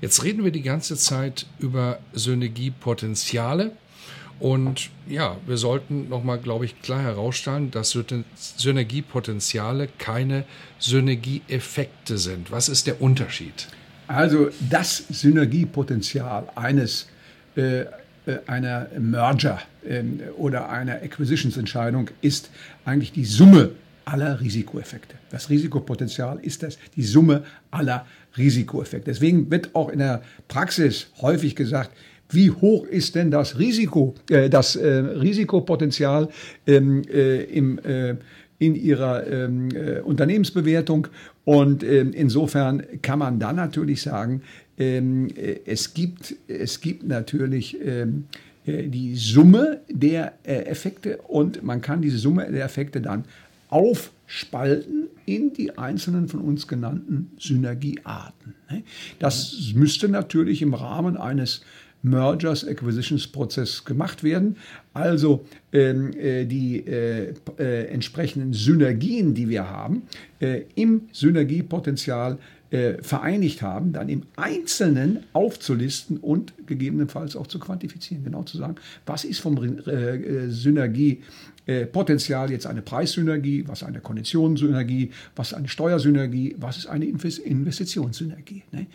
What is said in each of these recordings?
Jetzt reden wir die ganze Zeit über Synergiepotenziale. Und ja, wir sollten nochmal, glaube ich, klar herausstellen, dass Synergiepotenziale keine Synergieeffekte sind. Was ist der Unterschied? Also das Synergiepotenzial eines äh, äh einer Merger äh, oder einer Acquisitionsentscheidung ist eigentlich die Summe aller Risikoeffekte. Das Risikopotenzial ist das, die Summe aller Risikoeffekte. Deswegen wird auch in der Praxis häufig gesagt, wie hoch ist denn das Risiko, äh, das äh, Risikopotenzial ähm, äh, im, äh, in ihrer ähm, äh, Unternehmensbewertung? Und ähm, insofern kann man dann natürlich sagen, ähm, äh, es, gibt, es gibt natürlich ähm, die Summe der Effekte und man kann diese Summe der Effekte dann aufspalten in die einzelnen von uns genannten Synergiearten. Ne? Das müsste natürlich im Rahmen eines Mergers Acquisitions Prozess gemacht werden. Also ähm, äh, die äh, äh, entsprechenden Synergien, die wir haben, äh, im Synergiepotenzial äh, vereinigt haben, dann im Einzelnen aufzulisten und gegebenenfalls auch zu quantifizieren. Genau zu sagen, was ist vom äh, Synergie äh, Potenzial jetzt eine Preissynergie, was eine Konditionssynergie, was eine Steuersynergie, was ist eine Investitionssynergie. Ne?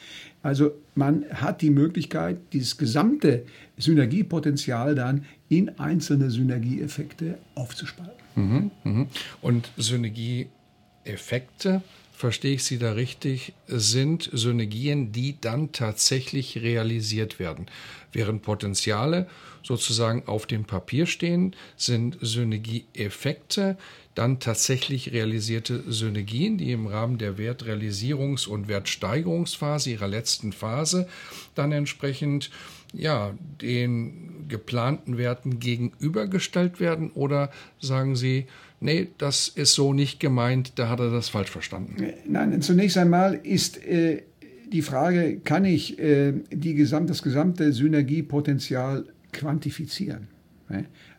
Also man hat die Möglichkeit, dieses gesamte Synergiepotenzial dann in einzelne Synergieeffekte aufzuspalten. Mhm, mh. Und Synergieeffekte verstehe ich Sie da richtig, sind Synergien, die dann tatsächlich realisiert werden. Während Potenziale sozusagen auf dem Papier stehen, sind Synergieeffekte dann tatsächlich realisierte Synergien, die im Rahmen der Wertrealisierungs- und Wertsteigerungsphase, ihrer letzten Phase, dann entsprechend ja, den geplanten Werten gegenübergestellt werden? Oder sagen Sie, nee, das ist so nicht gemeint, da hat er das falsch verstanden? Nein, zunächst einmal ist äh, die Frage, kann ich äh, die gesam das gesamte Synergiepotenzial quantifizieren?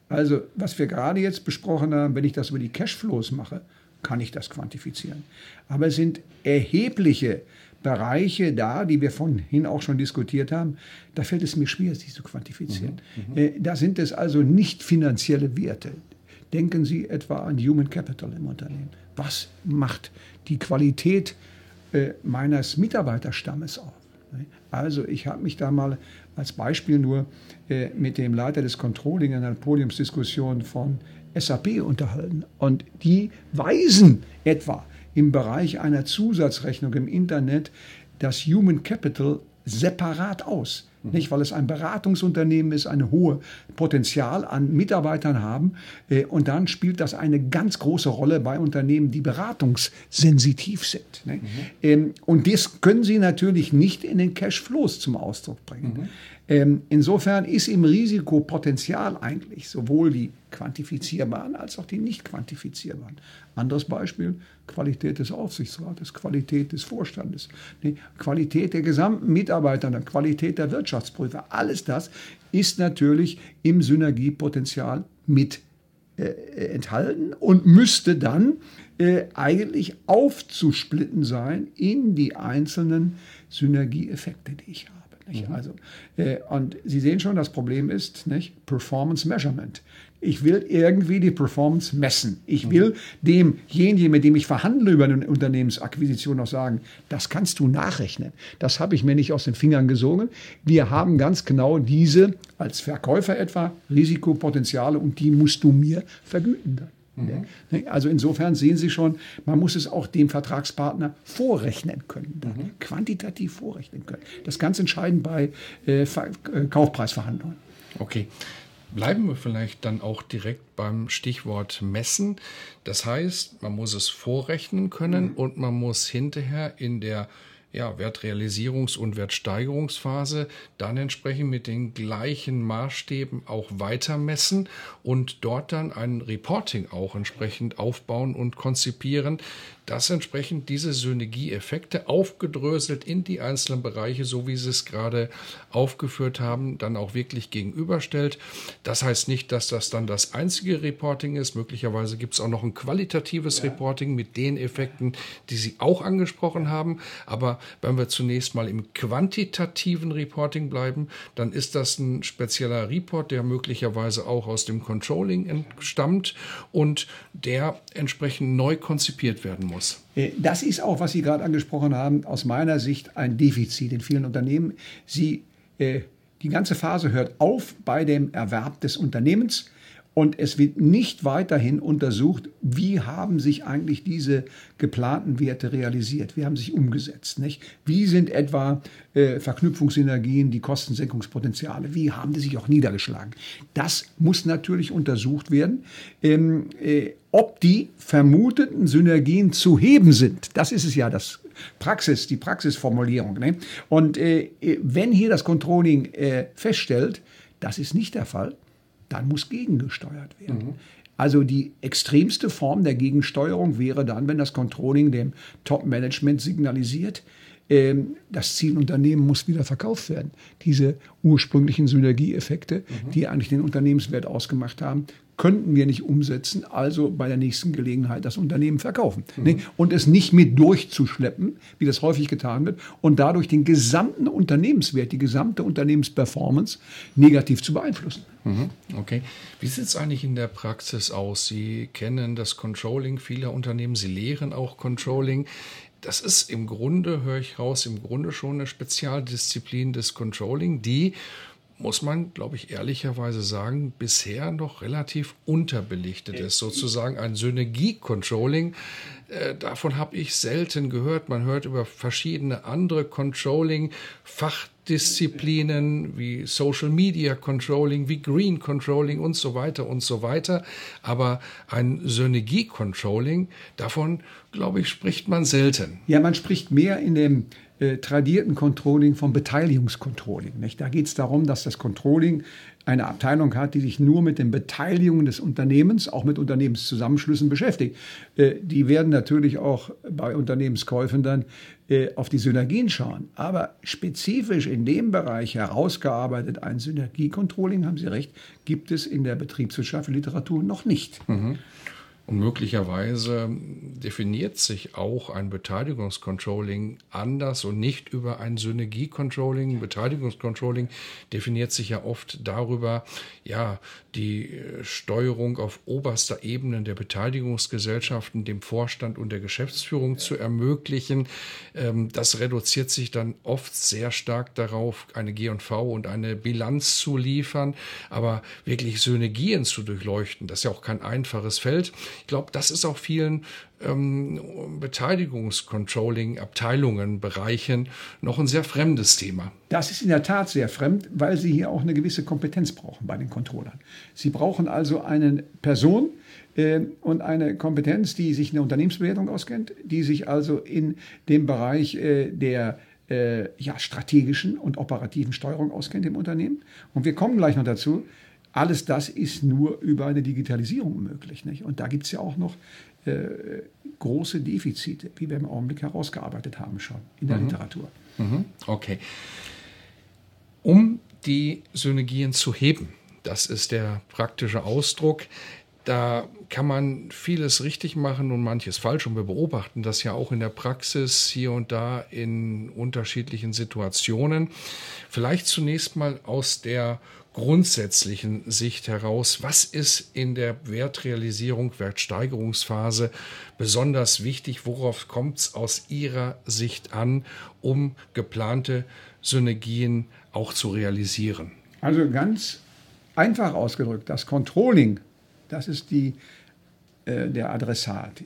Also, was wir gerade jetzt besprochen haben, wenn ich das über die Cashflows mache, kann ich das quantifizieren. Aber es sind erhebliche Bereiche da, die wir vorhin auch schon diskutiert haben, da fällt es mir schwer, sie zu quantifizieren. Mhm, mhm. Äh, da sind es also nicht finanzielle Werte. Denken Sie etwa an Human Capital im Unternehmen. Was macht die Qualität äh, meines Mitarbeiterstammes auf? Also ich habe mich da mal als Beispiel nur äh, mit dem Leiter des Controlling in einer Podiumsdiskussion von SAP unterhalten. Und die weisen etwa im Bereich einer Zusatzrechnung im Internet das Human Capital separat aus. Nicht, weil es ein Beratungsunternehmen ist, ein hohes Potenzial an Mitarbeitern haben. Äh, und dann spielt das eine ganz große Rolle bei Unternehmen, die beratungssensitiv sind. Ne? Mhm. Ähm, und das können sie natürlich nicht in den Cashflows zum Ausdruck bringen. Mhm. Ähm, insofern ist im Risikopotenzial eigentlich sowohl die quantifizierbaren als auch die nicht quantifizierbaren. Anderes Beispiel, Qualität des Aufsichtsrates, Qualität des Vorstandes, die Qualität der gesamten Mitarbeiter, Qualität der Wirtschaftsprüfer. Alles das ist natürlich im Synergiepotenzial mit äh, enthalten und müsste dann äh, eigentlich aufzusplitten sein in die einzelnen Synergieeffekte, die ich habe. Nicht? Mhm. Also, äh, und Sie sehen schon, das Problem ist nicht? Performance Measurement. Ich will irgendwie die Performance messen. Ich mhm. will demjenigen, mit dem ich verhandle über eine Unternehmensakquisition, noch sagen, das kannst du nachrechnen. Das habe ich mir nicht aus den Fingern gesogen. Wir haben ganz genau diese, als Verkäufer etwa, Risikopotenziale und die musst du mir vergüten dann. Mhm. Ne? Also insofern sehen Sie schon, man muss es auch dem Vertragspartner vorrechnen können, mhm. quantitativ vorrechnen können. Das ist ganz entscheidend bei äh, äh, Kaufpreisverhandlungen. Okay. Bleiben wir vielleicht dann auch direkt beim Stichwort messen. Das heißt, man muss es vorrechnen können mhm. und man muss hinterher in der ja, Wertrealisierungs- und Wertsteigerungsphase dann entsprechend mit den gleichen Maßstäben auch weiter messen und dort dann ein Reporting auch entsprechend aufbauen und konzipieren, dass entsprechend diese Synergieeffekte aufgedröselt in die einzelnen Bereiche, so wie Sie es gerade aufgeführt haben, dann auch wirklich gegenüberstellt. Das heißt nicht, dass das dann das einzige Reporting ist. Möglicherweise gibt es auch noch ein qualitatives ja. Reporting mit den Effekten, die Sie auch angesprochen haben. Aber wenn wir zunächst mal im quantitativen Reporting bleiben, dann ist das ein spezieller Report, der möglicherweise auch aus dem Controlling entstammt und der entsprechend neu konzipiert werden muss muss. Äh, das ist auch, was Sie gerade angesprochen haben, aus meiner Sicht ein Defizit in vielen Unternehmen. Sie, äh, die ganze Phase hört auf bei dem Erwerb des Unternehmens. Und es wird nicht weiterhin untersucht, wie haben sich eigentlich diese geplanten Werte realisiert, wie haben sich umgesetzt. Nicht? Wie sind etwa äh, Verknüpfungsenergien, die Kostensenkungspotenziale, wie haben die sich auch niedergeschlagen. Das muss natürlich untersucht werden. Ähm, äh, ob die vermuteten Synergien zu heben sind. Das ist es ja, das Praxis, die Praxisformulierung. Ne? Und äh, wenn hier das Controlling äh, feststellt, das ist nicht der Fall, dann muss gegengesteuert werden. Mhm. Also die extremste Form der Gegensteuerung wäre dann, wenn das Controlling dem Top-Management signalisiert, ähm, das Zielunternehmen muss wieder verkauft werden. Diese ursprünglichen Synergieeffekte, mhm. die eigentlich den Unternehmenswert ausgemacht haben, könnten wir nicht umsetzen, also bei der nächsten Gelegenheit das Unternehmen verkaufen. Mhm. Und es nicht mit durchzuschleppen, wie das häufig getan wird, und dadurch den gesamten Unternehmenswert, die gesamte Unternehmensperformance negativ zu beeinflussen. Mhm. Okay. Wie sieht es eigentlich in der Praxis aus? Sie kennen das Controlling vieler Unternehmen, Sie lehren auch Controlling. Das ist im Grunde, höre ich raus, im Grunde schon eine Spezialdisziplin des Controlling, die muss man, glaube ich, ehrlicherweise sagen, bisher noch relativ unterbelichtet ist. Sozusagen ein Synergie-Controlling. Äh, davon habe ich selten gehört. Man hört über verschiedene andere Controlling-Fachdisziplinen wie Social Media Controlling, wie Green Controlling und so weiter und so weiter. Aber ein Synergie-Controlling, davon, glaube ich, spricht man selten. Ja, man spricht mehr in dem äh, tradierten Controlling vom Beteiligungscontrolling. Nicht? Da geht es darum, dass das Controlling eine Abteilung hat, die sich nur mit den Beteiligungen des Unternehmens, auch mit Unternehmenszusammenschlüssen beschäftigt. Äh, die werden natürlich auch bei Unternehmenskäufen dann äh, auf die Synergien schauen. Aber spezifisch in dem Bereich herausgearbeitet ein Synergiecontrolling, haben Sie recht, gibt es in der betriebswirtschaftlichen Literatur noch nicht. Mhm. Und möglicherweise definiert sich auch ein Beteiligungscontrolling anders und nicht über ein Synergiecontrolling. Beteiligungscontrolling definiert sich ja oft darüber, ja, die Steuerung auf oberster Ebene der Beteiligungsgesellschaften dem Vorstand und der Geschäftsführung zu ermöglichen. Ähm, das reduziert sich dann oft sehr stark darauf, eine G&V und eine Bilanz zu liefern, aber wirklich Synergien zu durchleuchten, das ist ja auch kein einfaches Feld. Ich glaube, das ist auch vielen ähm, Beteiligungscontrolling-Abteilungen, Bereichen noch ein sehr fremdes Thema. Das ist in der Tat sehr fremd, weil Sie hier auch eine gewisse Kompetenz brauchen bei den Controllern. Sie brauchen also eine Person, äh, und eine Kompetenz, die sich in der Unternehmensbewertung auskennt, die sich also in dem Bereich äh, der äh, ja, strategischen und operativen Steuerung auskennt im Unternehmen. Und wir kommen gleich noch dazu, alles das ist nur über eine Digitalisierung möglich. Nicht? Und da gibt es ja auch noch äh, große Defizite, wie wir im Augenblick herausgearbeitet haben schon in der mhm. Literatur. Mhm. Okay. Um die Synergien zu heben, das ist der praktische Ausdruck. Da kann man vieles richtig machen und manches falsch. Und wir beobachten das ja auch in der Praxis hier und da in unterschiedlichen Situationen. Vielleicht zunächst mal aus der grundsätzlichen Sicht heraus, was ist in der Wertrealisierung, Wertsteigerungsphase besonders wichtig? Worauf kommt es aus Ihrer Sicht an, um geplante Synergien auch zu realisieren? Also ganz einfach ausgedrückt, das Controlling, das ist die, äh, der Adressat.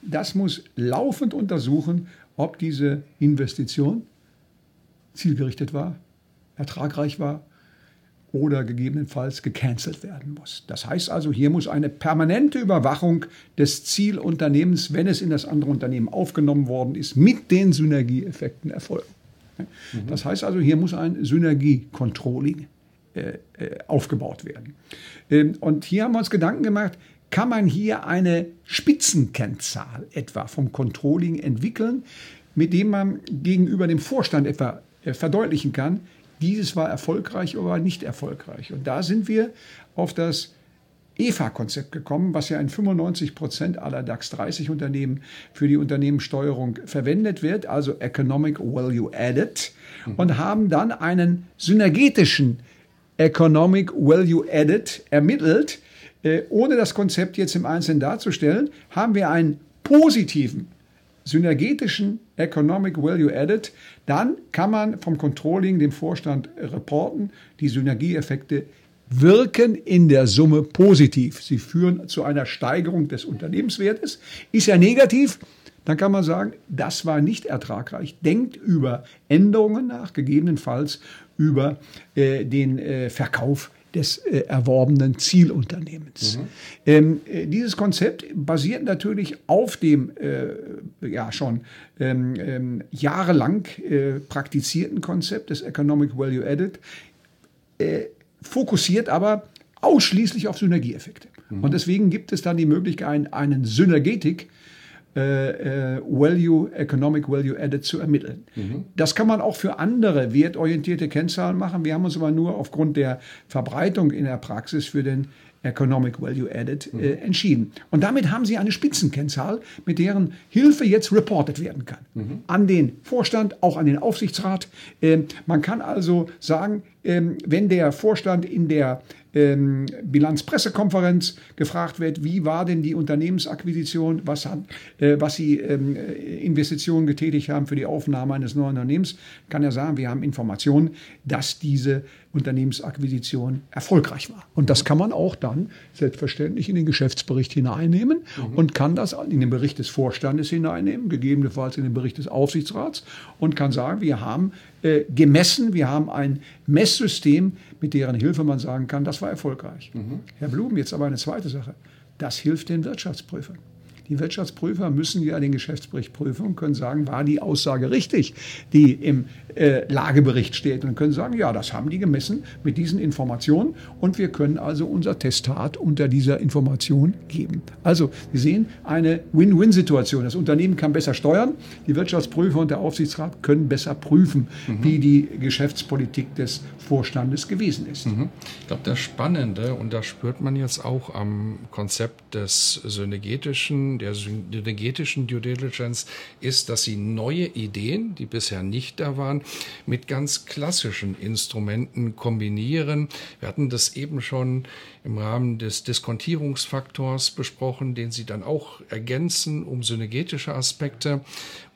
Das muss laufend untersuchen, ob diese Investition zielgerichtet war, ertragreich war oder gegebenenfalls gecancelt werden muss. Das heißt also, hier muss eine permanente Überwachung des Zielunternehmens, wenn es in das andere Unternehmen aufgenommen worden ist, mit den Synergieeffekten erfolgen. Das heißt also, hier muss ein Synergie-Controlling äh, äh, aufgebaut werden. Ähm, und hier haben wir uns Gedanken gemacht, kann man hier eine Spitzenkennzahl etwa vom Controlling entwickeln, mit dem man gegenüber dem Vorstand etwa äh, verdeutlichen kann, dieses war erfolgreich oder war nicht erfolgreich. Und da sind wir auf das EFA-Konzept gekommen, was ja in 95 Prozent aller DAX 30 Unternehmen für die Unternehmenssteuerung verwendet wird, also Economic Value Added, mhm. und haben dann einen synergetischen Economic Value Added ermittelt. Äh, ohne das Konzept jetzt im Einzelnen darzustellen, haben wir einen positiven synergetischen Economic Value Added, dann kann man vom Controlling dem Vorstand reporten, die Synergieeffekte wirken in der Summe positiv. Sie führen zu einer Steigerung des Unternehmenswertes. Ist er negativ, dann kann man sagen, das war nicht ertragreich. Denkt über Änderungen nach, gegebenenfalls über äh, den äh, Verkauf des äh, erworbenen Zielunternehmens. Mhm. Ähm, äh, dieses Konzept basiert natürlich auf dem äh, ja schon ähm, ähm jahrelang äh, praktizierten Konzept des Economic Value Added, äh, fokussiert aber ausschließlich auf Synergieeffekte. Mhm. Und deswegen gibt es dann die Möglichkeit, einen Synergetik äh, äh, Value, Economic Value Added zu ermitteln. Mhm. Das kann man auch für andere wertorientierte Kennzahlen machen. Wir haben uns aber nur aufgrund der Verbreitung in der Praxis für den Economic Value Added äh, mhm. entschieden. Und damit haben Sie eine Spitzenkennzahl, mit deren Hilfe jetzt reported werden kann. Mhm. An den Vorstand, auch an den Aufsichtsrat. Ähm, man kann also sagen, ähm, wenn der Vorstand in der ähm, Bilanzpressekonferenz gefragt wird, wie war denn die Unternehmensakquisition, was, hat, äh, was sie ähm, Investitionen getätigt haben für die Aufnahme eines neuen Unternehmens, kann er sagen, wir haben Informationen, dass diese Unternehmensakquisition erfolgreich war. Und das kann man auch dann selbstverständlich in den Geschäftsbericht hineinnehmen mhm. und kann das in den Bericht des Vorstandes hineinnehmen, gegebenenfalls in den Bericht des Aufsichtsrats und kann sagen, wir haben äh, gemessen, wir haben ein Messsystem, mit deren Hilfe man sagen kann, das war erfolgreich. Mhm. Herr Blum, jetzt aber eine zweite Sache. Das hilft den Wirtschaftsprüfern. Die Wirtschaftsprüfer müssen ja den Geschäftsbericht prüfen und können sagen, war die Aussage richtig, die im äh, Lagebericht steht. Und können sagen, ja, das haben die gemessen mit diesen Informationen und wir können also unser Testat unter dieser Information geben. Also, Sie sehen, eine Win-Win-Situation. Das Unternehmen kann besser steuern, die Wirtschaftsprüfer und der Aufsichtsrat können besser prüfen, mhm. wie die Geschäftspolitik des Vorstandes gewesen ist. Mhm. Ich glaube, das Spannende, und das spürt man jetzt auch am Konzept des synergetischen der synergetischen Due Diligence ist, dass sie neue Ideen, die bisher nicht da waren, mit ganz klassischen Instrumenten kombinieren. Wir hatten das eben schon im Rahmen des Diskontierungsfaktors besprochen, den sie dann auch ergänzen um synergetische Aspekte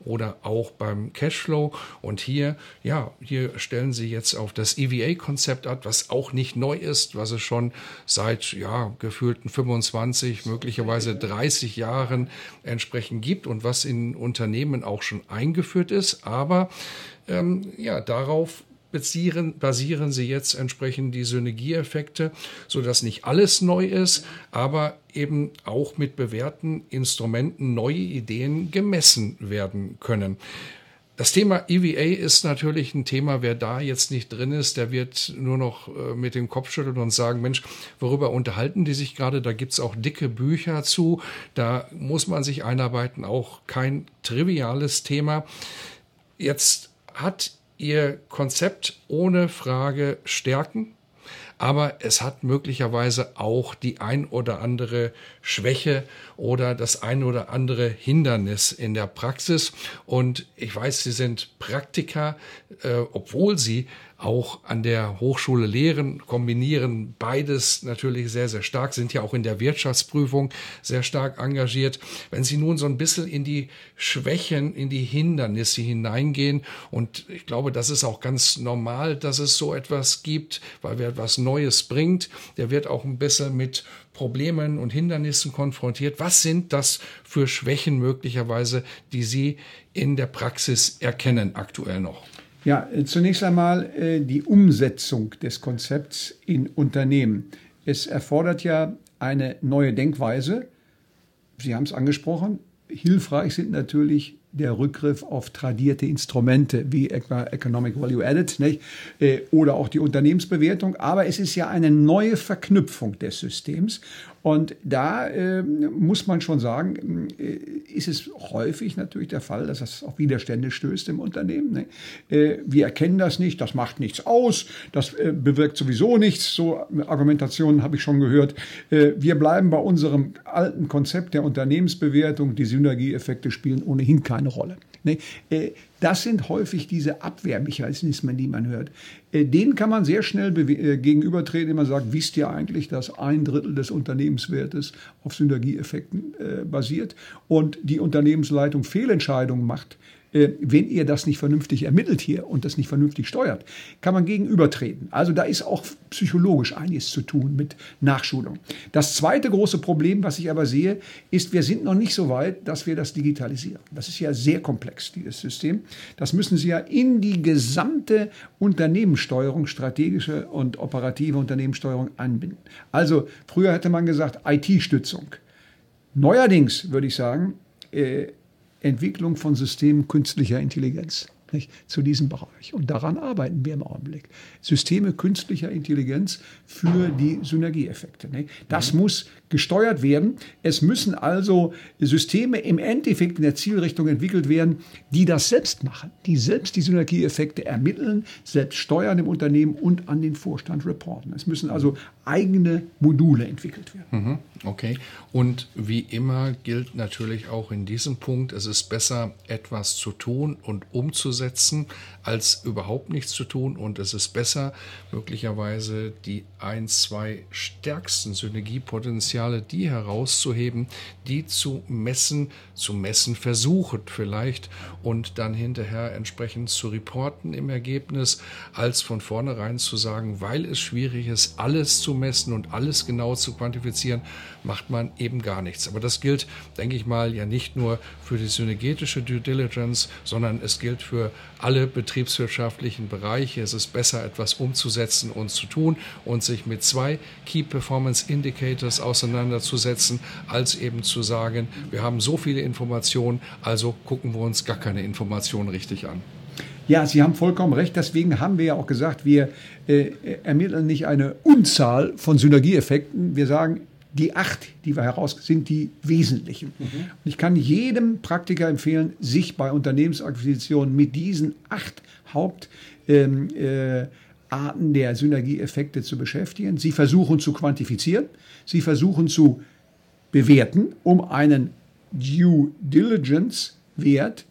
oder auch beim Cashflow. Und hier, ja, hier stellen sie jetzt auf das EVA-Konzept ab, was auch nicht neu ist, was es schon seit, ja, gefühlten 25, möglicherweise 30 Jahren entsprechend gibt und was in Unternehmen auch schon eingeführt ist. Aber ähm, ja, darauf basieren, basieren sie jetzt entsprechend die Synergieeffekte, sodass nicht alles neu ist, aber eben auch mit bewährten Instrumenten neue Ideen gemessen werden können. Das Thema EVA ist natürlich ein Thema, wer da jetzt nicht drin ist, der wird nur noch äh, mit dem Kopf schütteln und sagen, Mensch, worüber unterhalten die sich gerade? Da gibt's auch dicke Bücher zu, da muss man sich einarbeiten, auch kein triviales Thema. Jetzt hat ihr Konzept ohne Frage stärken, aber es hat möglicherweise auch die ein oder andere Schwäche oder das ein oder andere Hindernis in der Praxis. Und ich weiß, Sie sind Praktiker, äh, obwohl Sie auch an der Hochschule lehren, kombinieren beides natürlich sehr, sehr stark, sind ja auch in der Wirtschaftsprüfung sehr stark engagiert. Wenn Sie nun so ein bisschen in die Schwächen, in die Hindernisse hineingehen, und ich glaube, das ist auch ganz normal, dass es so etwas gibt, weil wer etwas Neues bringt, der wird auch ein bisschen mit Problemen und Hindernissen konfrontiert. Was sind das für Schwächen möglicherweise, die Sie in der Praxis erkennen aktuell noch? Ja, zunächst einmal äh, die Umsetzung des Konzepts in Unternehmen. Es erfordert ja eine neue Denkweise. Sie haben es angesprochen. Hilfreich sind natürlich der Rückgriff auf tradierte Instrumente wie etwa Economic Value Added nicht? Äh, oder auch die Unternehmensbewertung. Aber es ist ja eine neue Verknüpfung des Systems. Und da äh, muss man schon sagen, äh, ist es häufig natürlich der Fall, dass das auf Widerstände stößt im Unternehmen. Ne? Äh, wir erkennen das nicht, das macht nichts aus, das äh, bewirkt sowieso nichts. So Argumentationen habe ich schon gehört. Äh, wir bleiben bei unserem alten Konzept der Unternehmensbewertung. Die Synergieeffekte spielen ohnehin keine Rolle. Ne? Äh, das sind häufig diese Abwehrmechanismen, die man hört. Äh, denen kann man sehr schnell äh, gegenübertreten, wenn man sagt, wisst ihr eigentlich, dass ein Drittel des Unternehmenswertes auf Synergieeffekten basiert und die Unternehmensleitung Fehlentscheidungen macht, äh, wenn ihr das nicht vernünftig ermittelt hier und das nicht vernünftig steuert, kann man gegenübertreten. Also da ist auch psychologisch einiges zu tun mit Nachschulung. Das zweite große Problem, was ich aber sehe, ist, wir sind noch nicht so weit, dass wir das digitalisieren. Das ist ja sehr komplex, dieses System. Das müssen Sie ja in die gesamte Unternehmenssteuerung, strategische und operative Unternehmenssteuerung anbinden. Also früher hätte man gesagt IT-Stützung. Neuerdings würde ich sagen, äh, Entwicklung von Systemen künstlicher Intelligenz nicht, zu diesem Bereich. Und daran arbeiten wir im Augenblick. Systeme künstlicher Intelligenz für die Synergieeffekte. Nicht. Das mhm. muss gesteuert werden. Es müssen also Systeme im Endeffekt in der Zielrichtung entwickelt werden, die das selbst machen, die selbst die Synergieeffekte ermitteln, selbst steuern im Unternehmen und an den Vorstand reporten. Es müssen also eigene Module entwickelt werden. Mhm. Okay. Und wie immer gilt natürlich auch in diesem Punkt, es ist besser, etwas zu tun und umzusetzen, als überhaupt nichts zu tun. Und es ist besser, möglicherweise die ein, zwei stärksten Synergiepotenziale, die herauszuheben, die zu messen, zu messen versuchen vielleicht und dann hinterher entsprechend zu reporten im Ergebnis, als von vornherein zu sagen, weil es schwierig ist, alles zu messen und alles genau zu quantifizieren, macht man eben gar nichts. Aber das gilt, denke ich mal, ja nicht nur für die synergetische Due Diligence, sondern es gilt für alle betriebswirtschaftlichen Bereiche. Es ist besser, etwas umzusetzen und zu tun und sich mit zwei Key Performance Indicators auseinanderzusetzen, als eben zu sagen, wir haben so viele Informationen, also gucken wir uns gar keine Informationen richtig an. Ja, Sie haben vollkommen recht. Deswegen haben wir ja auch gesagt, wir äh, ermitteln nicht eine Unzahl von Synergieeffekten. Wir sagen, die acht, die wir heraus sind die wesentlichen. Mhm. Und ich kann jedem Praktiker empfehlen, sich bei Unternehmensakquisitionen mit diesen acht Hauptarten ähm, äh, der Synergieeffekte zu beschäftigen. Sie versuchen zu quantifizieren, sie versuchen zu bewerten, um einen Due Diligence Wert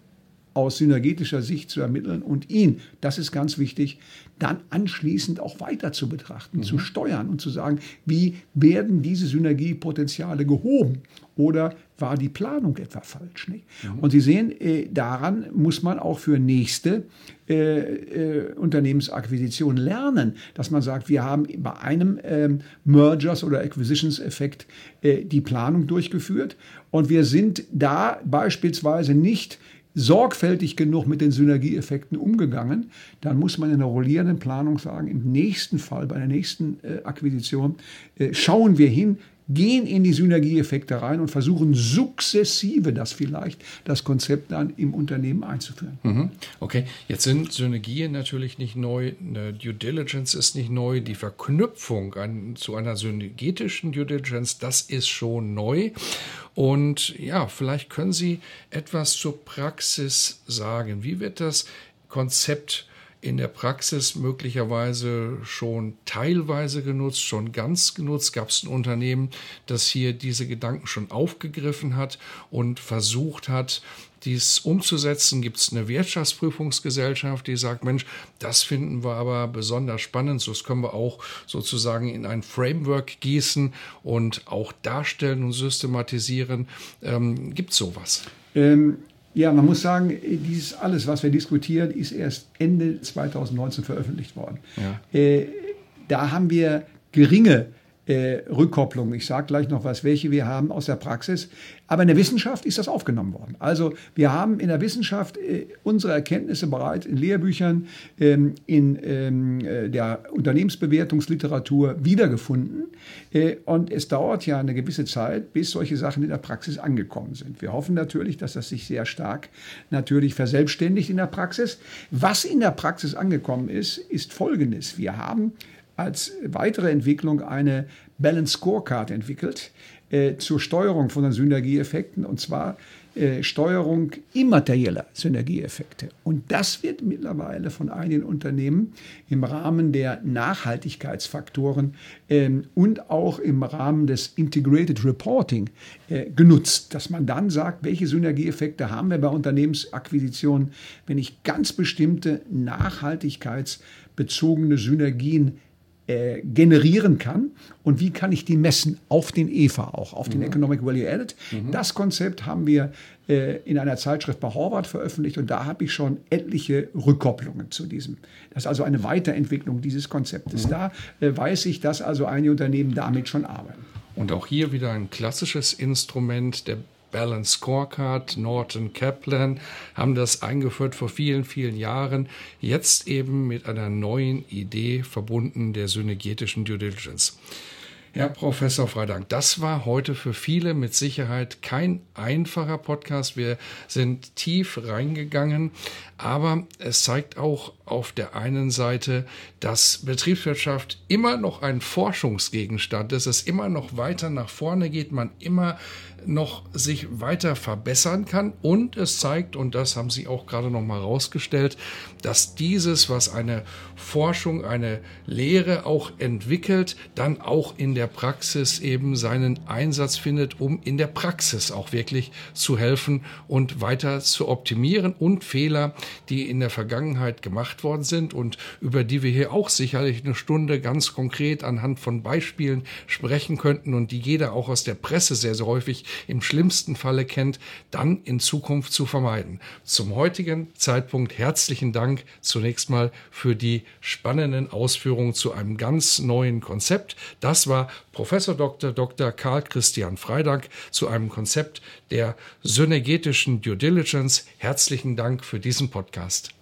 aus synergetischer Sicht zu ermitteln und ihn, das ist ganz wichtig, dann anschließend auch weiter zu betrachten, mhm. zu steuern und zu sagen, wie werden diese Synergiepotenziale gehoben oder war die Planung etwa falsch? Nicht? Mhm. Und Sie sehen, äh, daran muss man auch für nächste äh, äh, Unternehmensakquisition lernen, dass man sagt, wir haben bei einem ähm, Mergers oder Acquisitions-Effekt äh, die Planung durchgeführt und wir sind da beispielsweise nicht sorgfältig genug mit den Synergieeffekten umgegangen, dann muss man in der rollierenden Planung sagen, im nächsten Fall, bei der nächsten äh, Akquisition, äh, schauen wir hin, gehen in die Synergieeffekte rein und versuchen sukzessive das vielleicht, das Konzept dann im Unternehmen einzuführen. Mhm. Okay, jetzt sind Synergien natürlich nicht neu, eine Due Diligence ist nicht neu, die Verknüpfung an, zu einer synergetischen Due Diligence, das ist schon neu. Und ja, vielleicht können Sie etwas zur Praxis sagen. Wie wird das Konzept in der Praxis möglicherweise schon teilweise genutzt, schon ganz genutzt. Gab es ein Unternehmen, das hier diese Gedanken schon aufgegriffen hat und versucht hat, dies umzusetzen? Gibt es eine Wirtschaftsprüfungsgesellschaft, die sagt, Mensch, das finden wir aber besonders spannend, so das können wir auch sozusagen in ein Framework gießen und auch darstellen und systematisieren. Ähm, Gibt es sowas? Ähm, ja, man muss sagen, dieses alles, was wir diskutieren, ist erst Ende 2019 veröffentlicht worden. Ja. Äh, da haben wir geringe äh, Rückkopplung. Ich sage gleich noch was, welche wir haben aus der Praxis. Aber in der Wissenschaft ist das aufgenommen worden. Also wir haben in der Wissenschaft äh, unsere Erkenntnisse bereits in Lehrbüchern, ähm, in ähm, äh, der Unternehmensbewertungsliteratur wiedergefunden. Äh, und es dauert ja eine gewisse Zeit, bis solche Sachen in der Praxis angekommen sind. Wir hoffen natürlich, dass das sich sehr stark natürlich verselbstständigt in der Praxis. Was in der Praxis angekommen ist, ist Folgendes. Wir haben als weitere Entwicklung eine Balance Scorecard entwickelt äh, zur Steuerung von den Synergieeffekten und zwar äh, Steuerung immaterieller Synergieeffekte. Und das wird mittlerweile von einigen Unternehmen im Rahmen der Nachhaltigkeitsfaktoren ähm, und auch im Rahmen des Integrated Reporting äh, genutzt, dass man dann sagt, welche Synergieeffekte haben wir bei Unternehmensakquisitionen, wenn ich ganz bestimmte nachhaltigkeitsbezogene Synergien äh, generieren kann und wie kann ich die messen auf den EVA auch, auf den mhm. Economic Value Added. Mhm. Das Konzept haben wir äh, in einer Zeitschrift bei Horvath veröffentlicht und da habe ich schon etliche Rückkopplungen zu diesem. Das ist also eine Weiterentwicklung dieses Konzeptes. Mhm. Da äh, weiß ich, dass also einige Unternehmen damit schon arbeiten. Und auch hier wieder ein klassisches Instrument der Balance Scorecard, Norton Kaplan haben das eingeführt vor vielen, vielen Jahren. Jetzt eben mit einer neuen Idee verbunden der synergetischen Due Diligence. Herr Professor Freidank, das war heute für viele mit Sicherheit kein einfacher Podcast. Wir sind tief reingegangen, aber es zeigt auch auf der einen Seite, dass Betriebswirtschaft immer noch ein Forschungsgegenstand ist, es immer noch weiter nach vorne geht, man immer noch sich weiter verbessern kann. Und es zeigt, und das haben Sie auch gerade noch mal rausgestellt, dass dieses, was eine Forschung, eine Lehre auch entwickelt, dann auch in der Praxis eben seinen Einsatz findet, um in der Praxis auch wirklich zu helfen und weiter zu optimieren. Und Fehler, die in der Vergangenheit gemacht worden sind und über die wir hier auch sicherlich eine Stunde ganz konkret anhand von Beispielen sprechen könnten und die jeder auch aus der Presse sehr, sehr häufig im schlimmsten Falle kennt, dann in Zukunft zu vermeiden. Zum heutigen Zeitpunkt herzlichen Dank zunächst mal für die spannenden Ausführungen zu einem ganz neuen Konzept. Das war Professor Dr. Dr. Karl Christian Freidank zu einem Konzept der synergetischen Due Diligence. Herzlichen Dank für diesen Podcast.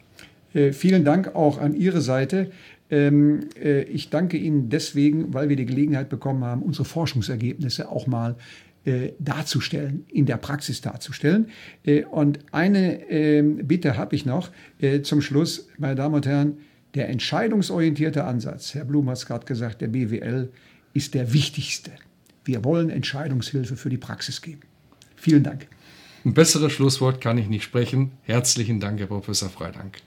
Äh, vielen Dank auch an Ihre Seite. Ähm, äh, ich danke Ihnen deswegen, weil wir die Gelegenheit bekommen haben, unsere Forschungsergebnisse auch mal äh, darzustellen, in der Praxis darzustellen. Äh, und eine äh, Bitte habe ich noch äh, zum Schluss, meine Damen und Herren. Der entscheidungsorientierte Ansatz, Herr Blum hat es gerade gesagt, der BWL ist der wichtigste. Wir wollen Entscheidungshilfe für die Praxis geben. Vielen Dank. Ein besseres Schlusswort kann ich nicht sprechen. Herzlichen Dank, Herr Professor Freidank.